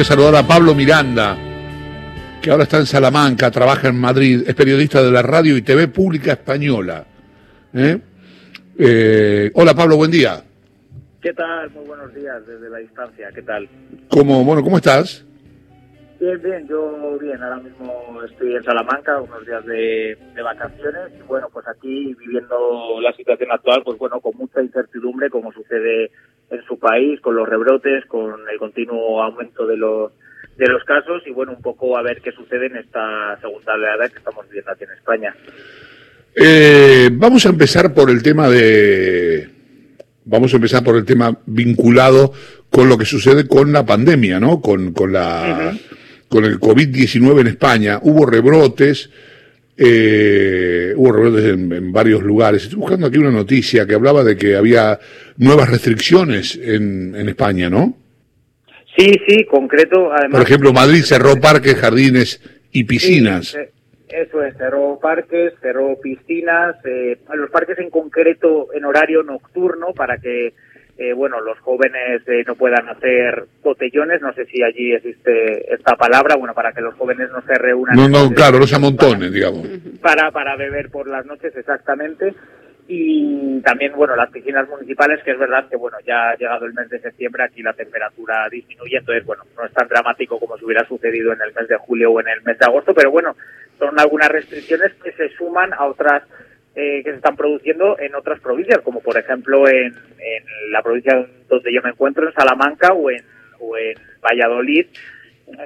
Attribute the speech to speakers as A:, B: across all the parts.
A: voy a saludar a Pablo Miranda, que ahora está en Salamanca, trabaja en Madrid, es periodista de la radio y TV pública española. ¿eh? Eh, hola Pablo, buen día.
B: ¿Qué tal? Muy buenos días desde la distancia. ¿Qué tal?
A: ¿Cómo, bueno, ¿cómo estás?
B: Bien, bien, yo bien. Ahora mismo estoy en Salamanca, unos días de, de, vacaciones y bueno, pues aquí viviendo la situación actual, pues bueno, con mucha incertidumbre, como sucede en su país, con los rebrotes, con el continuo aumento de los de los casos y bueno, un poco a ver qué sucede en esta segunda oleada que estamos viviendo aquí en España.
A: Eh, vamos a empezar por el tema de vamos a empezar por el tema vinculado con lo que sucede con la pandemia, ¿no? Con, con la con el COVID-19 en España. Hubo rebrotes, eh, hubo rebrotes en, varios lugares. Estoy buscando aquí una noticia que hablaba de que había nuevas restricciones en, en España, ¿no?
B: Sí, sí, concreto. Además,
A: Por ejemplo, Madrid cerró parques, jardines y piscinas.
B: Sí, eso es, cerró parques, cerró piscinas, eh, los parques en concreto en horario nocturno para que, eh, bueno, los jóvenes eh, no puedan hacer botellones, no sé si allí existe esta palabra, bueno, para que los jóvenes no se reúnan.
A: No, no, claro, no se amontonen, digamos.
B: Para, para beber por las noches, exactamente y también bueno las piscinas municipales que es verdad que bueno ya ha llegado el mes de septiembre aquí la temperatura disminuye entonces bueno no es tan dramático como si hubiera sucedido en el mes de julio o en el mes de agosto pero bueno son algunas restricciones que se suman a otras eh, que se están produciendo en otras provincias como por ejemplo en, en la provincia donde yo me encuentro en Salamanca o en Valladolid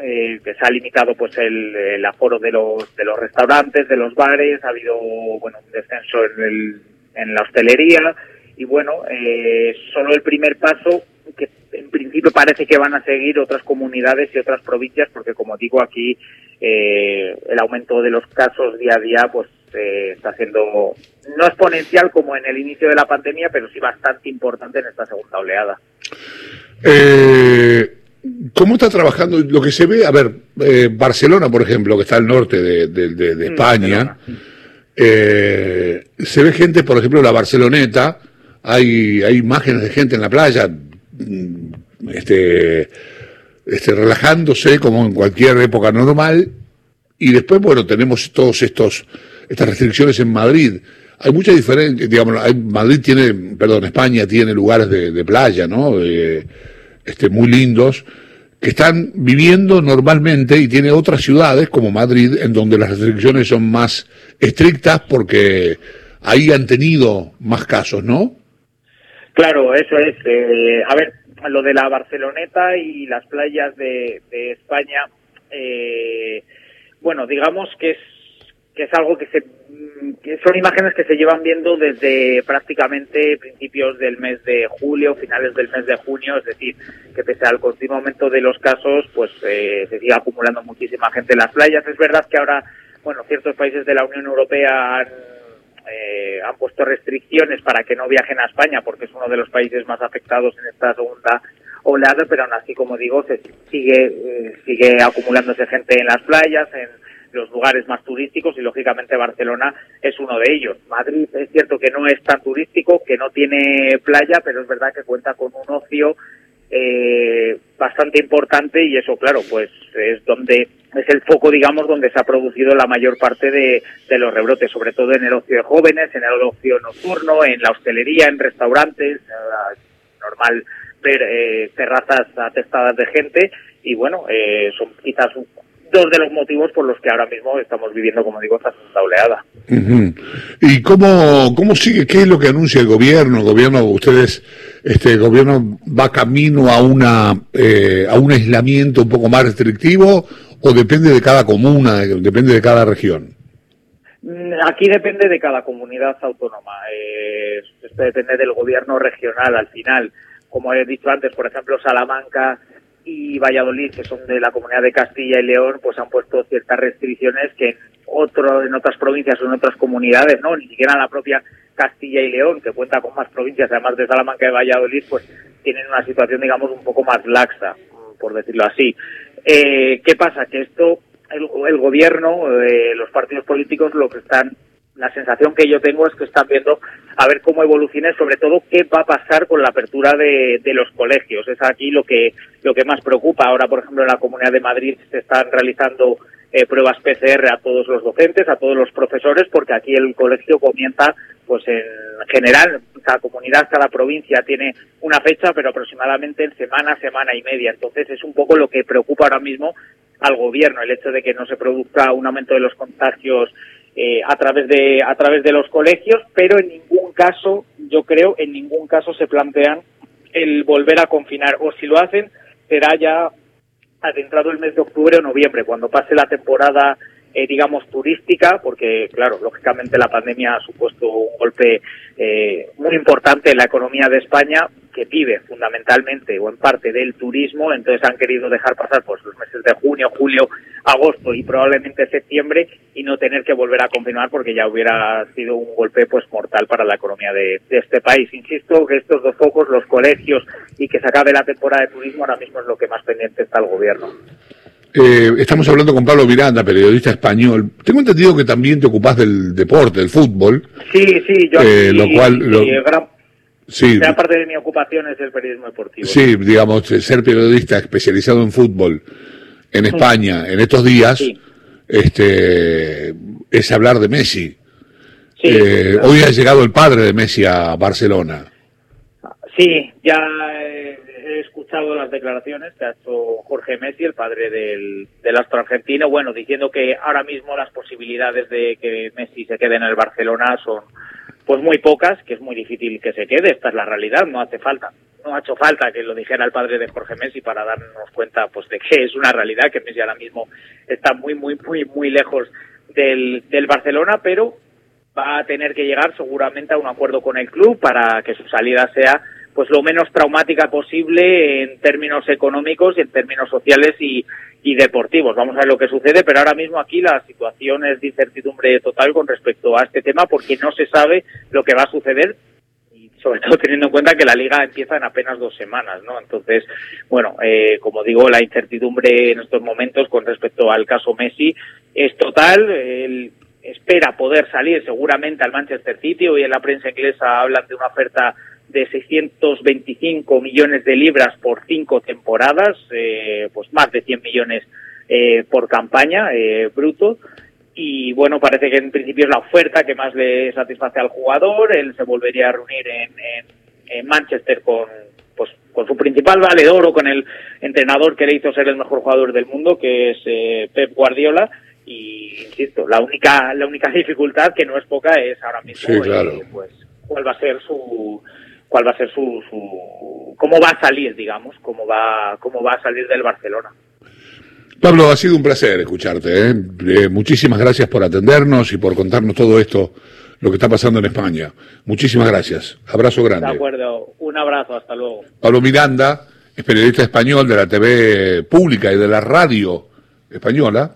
B: eh, que se ha limitado pues el, el aforo de los de los restaurantes de los bares ha habido bueno un descenso en el en la hostelería y bueno, eh, solo el primer paso que en principio parece que van a seguir otras comunidades y otras provincias porque como digo aquí eh, el aumento de los casos día a día pues eh, está siendo no exponencial como en el inicio de la pandemia pero sí bastante importante en esta segunda oleada.
A: Eh, ¿Cómo está trabajando lo que se ve? A ver, eh, Barcelona, por ejemplo, que está al norte de, de, de, de España. Mm, eh, se ve gente, por ejemplo, en la Barceloneta, hay, hay imágenes de gente en la playa, este, este, relajándose como en cualquier época normal, y después, bueno, tenemos todos estos, estas restricciones en Madrid. Hay mucha diferencia, digamos, Madrid tiene, perdón, España tiene lugares de, de playa, ¿no? Eh, este, muy lindos, que están viviendo normalmente y tiene otras ciudades como Madrid en donde las restricciones son más estrictas porque ahí han tenido más casos, ¿no?
B: Claro, eso es. Eh, a ver, lo de la Barceloneta y las playas de, de España, eh, bueno, digamos que es que es algo que se que son imágenes que se llevan viendo desde prácticamente principios del mes de julio, finales del mes de junio, es decir, que pese al continuo aumento de los casos, pues eh, se sigue acumulando muchísima gente en las playas. Es verdad que ahora, bueno, ciertos países de la Unión Europea han, eh, han puesto restricciones para que no viajen a España, porque es uno de los países más afectados en esta segunda oleada, pero aún así, como digo, se sigue, eh, sigue acumulándose gente en las playas, en los lugares más turísticos y lógicamente Barcelona es uno de ellos. Madrid es cierto que no es tan turístico, que no tiene playa, pero es verdad que cuenta con un ocio eh, bastante importante y eso claro pues es donde es el foco digamos donde se ha producido la mayor parte de, los rebrotes sobre todo en el ocio de jóvenes en el ocio nocturno en la hostelería en restaurantes eh, normal ver eh, terrazas atestadas de gente y bueno eh, son quizás dos de los motivos por los que ahora mismo estamos viviendo, como digo, esta segunda oleada.
A: Uh -huh. ¿Y cómo, cómo sigue? ¿Qué es lo que anuncia el gobierno? ¿El gobierno, ustedes, este, el gobierno va camino a una, eh, a un aislamiento un poco más restrictivo o depende de cada comuna, depende de cada región?
B: Aquí depende de cada comunidad autónoma. Eh, esto depende del gobierno regional al final. Como he dicho antes, por ejemplo, Salamanca y Valladolid, que son de la comunidad de Castilla y León, pues han puesto ciertas restricciones que en, otro, en otras provincias o en otras comunidades, no, ni siquiera en la propia Castilla y León, que cuenta con más provincias, además de Salamanca y Valladolid, pues tienen una situación, digamos, un poco más laxa, por decirlo así. Eh, ¿Qué pasa? Que esto, el, el gobierno, eh, los partidos políticos, lo que están la sensación que yo tengo es que están viendo a ver cómo evoluciona y sobre todo qué va a pasar con la apertura de, los colegios. Es aquí lo que, lo que más preocupa. Ahora, por ejemplo, en la Comunidad de Madrid se están realizando eh, pruebas PCR a todos los docentes, a todos los profesores, porque aquí el colegio comienza, pues en general, cada comunidad, cada provincia tiene una fecha, pero aproximadamente en semana, semana y media. Entonces es un poco lo que preocupa ahora mismo al gobierno, el hecho de que no se produzca un aumento de los contagios eh, a través de a través de los colegios, pero en ningún caso, yo creo, en ningún caso se plantean el volver a confinar. O si lo hacen será ya adentrado el mes de octubre o noviembre, cuando pase la temporada eh, digamos, turística, porque, claro, lógicamente la pandemia ha supuesto un golpe eh, muy importante en la economía de España, que vive fundamentalmente o en parte del turismo, entonces han querido dejar pasar pues los meses de junio, julio, agosto y probablemente septiembre y no tener que volver a confirmar porque ya hubiera sido un golpe pues mortal para la economía de, de este país. Insisto que estos dos focos, los colegios y que se acabe la temporada de turismo, ahora mismo es lo que más pendiente está el gobierno.
A: Eh, estamos hablando con Pablo Miranda, periodista español. Tengo entendido que también te ocupás del deporte, del fútbol.
B: Sí, sí, yo
A: eh, lo cual, lo,
B: gran, sí, gran parte de mi ocupación es el periodismo deportivo.
A: Sí, digamos, ser periodista especializado en fútbol en España en estos días, sí. este, es hablar de Messi.
B: Sí,
A: eh,
B: claro.
A: Hoy ha llegado el padre de Messi a Barcelona.
B: Sí, ya he, he escuchado las declaraciones que ha hecho Jorge Messi, el padre del, del astro argentino, bueno, diciendo que ahora mismo las posibilidades de que Messi se quede en el Barcelona son pues muy pocas, que es muy difícil que se quede, esta es la realidad, no hace falta, no ha hecho falta que lo dijera el padre de Jorge Messi para darnos cuenta pues de que es una realidad, que Messi ahora mismo está muy, muy, muy, muy lejos del, del Barcelona, pero va a tener que llegar seguramente a un acuerdo con el club para que su salida sea pues lo menos traumática posible en términos económicos y en términos sociales y, y deportivos. Vamos a ver lo que sucede, pero ahora mismo aquí la situación es de incertidumbre total con respecto a este tema porque no se sabe lo que va a suceder sobre todo teniendo en cuenta que la liga empieza en apenas dos semanas, ¿no? Entonces, bueno, eh, como digo, la incertidumbre en estos momentos con respecto al caso Messi es total. Él espera poder salir seguramente al Manchester City. Hoy en la prensa inglesa hablan de una oferta de 625 millones de libras por cinco temporadas, eh, pues más de 100 millones eh, por campaña eh, bruto. Y bueno, parece que en principio es la oferta que más le satisface al jugador. Él se volvería a reunir en, en, en Manchester con, pues, con su principal valedor o con el entrenador que le hizo ser el mejor jugador del mundo, que es eh, Pep Guardiola. Y insisto, la única, la única dificultad, que no es poca, es ahora mismo
A: Sí, claro.
B: eh, pues, cuál va a ser su cuál va a ser su, su cómo va a salir digamos cómo va cómo va a salir del Barcelona
A: Pablo, ha sido un placer escucharte. ¿eh? Eh, muchísimas gracias por atendernos y por contarnos todo esto, lo que está pasando en España. Muchísimas gracias. Abrazo
B: de
A: grande.
B: acuerdo un abrazo hasta luego
A: Pablo Miranda es periodista español de la TV pública y de la radio española.